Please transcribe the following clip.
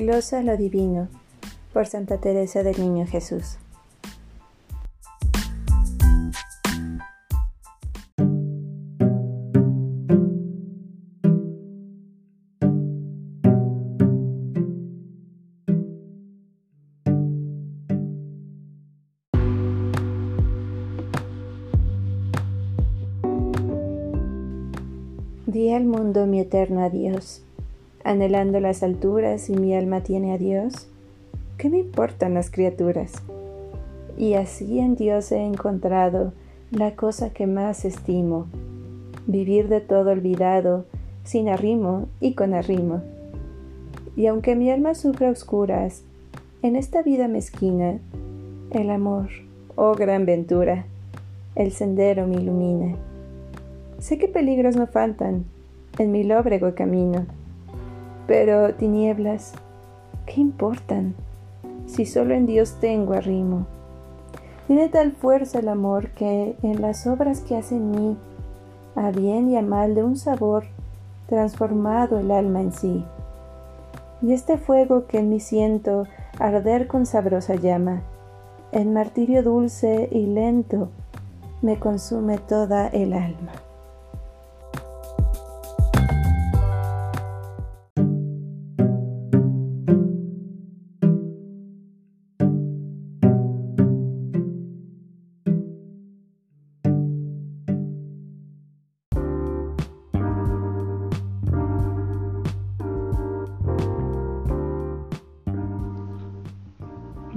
Glosa lo Divino por Santa Teresa del Niño Jesús. Di al mundo mi eterno adiós anhelando las alturas y mi alma tiene a Dios, ¿qué me importan las criaturas? Y así en Dios he encontrado la cosa que más estimo, vivir de todo olvidado, sin arrimo y con arrimo. Y aunque mi alma sufra oscuras, en esta vida mezquina, el amor, oh gran ventura, el sendero me ilumina. Sé que peligros no faltan en mi lóbrego camino pero tinieblas, ¿qué importan si solo en Dios tengo arrimo? Tiene tal fuerza el amor que en las obras que hace en mí, a bien y a mal de un sabor, transformado el alma en sí. Y este fuego que en mí siento arder con sabrosa llama, en martirio dulce y lento, me consume toda el alma.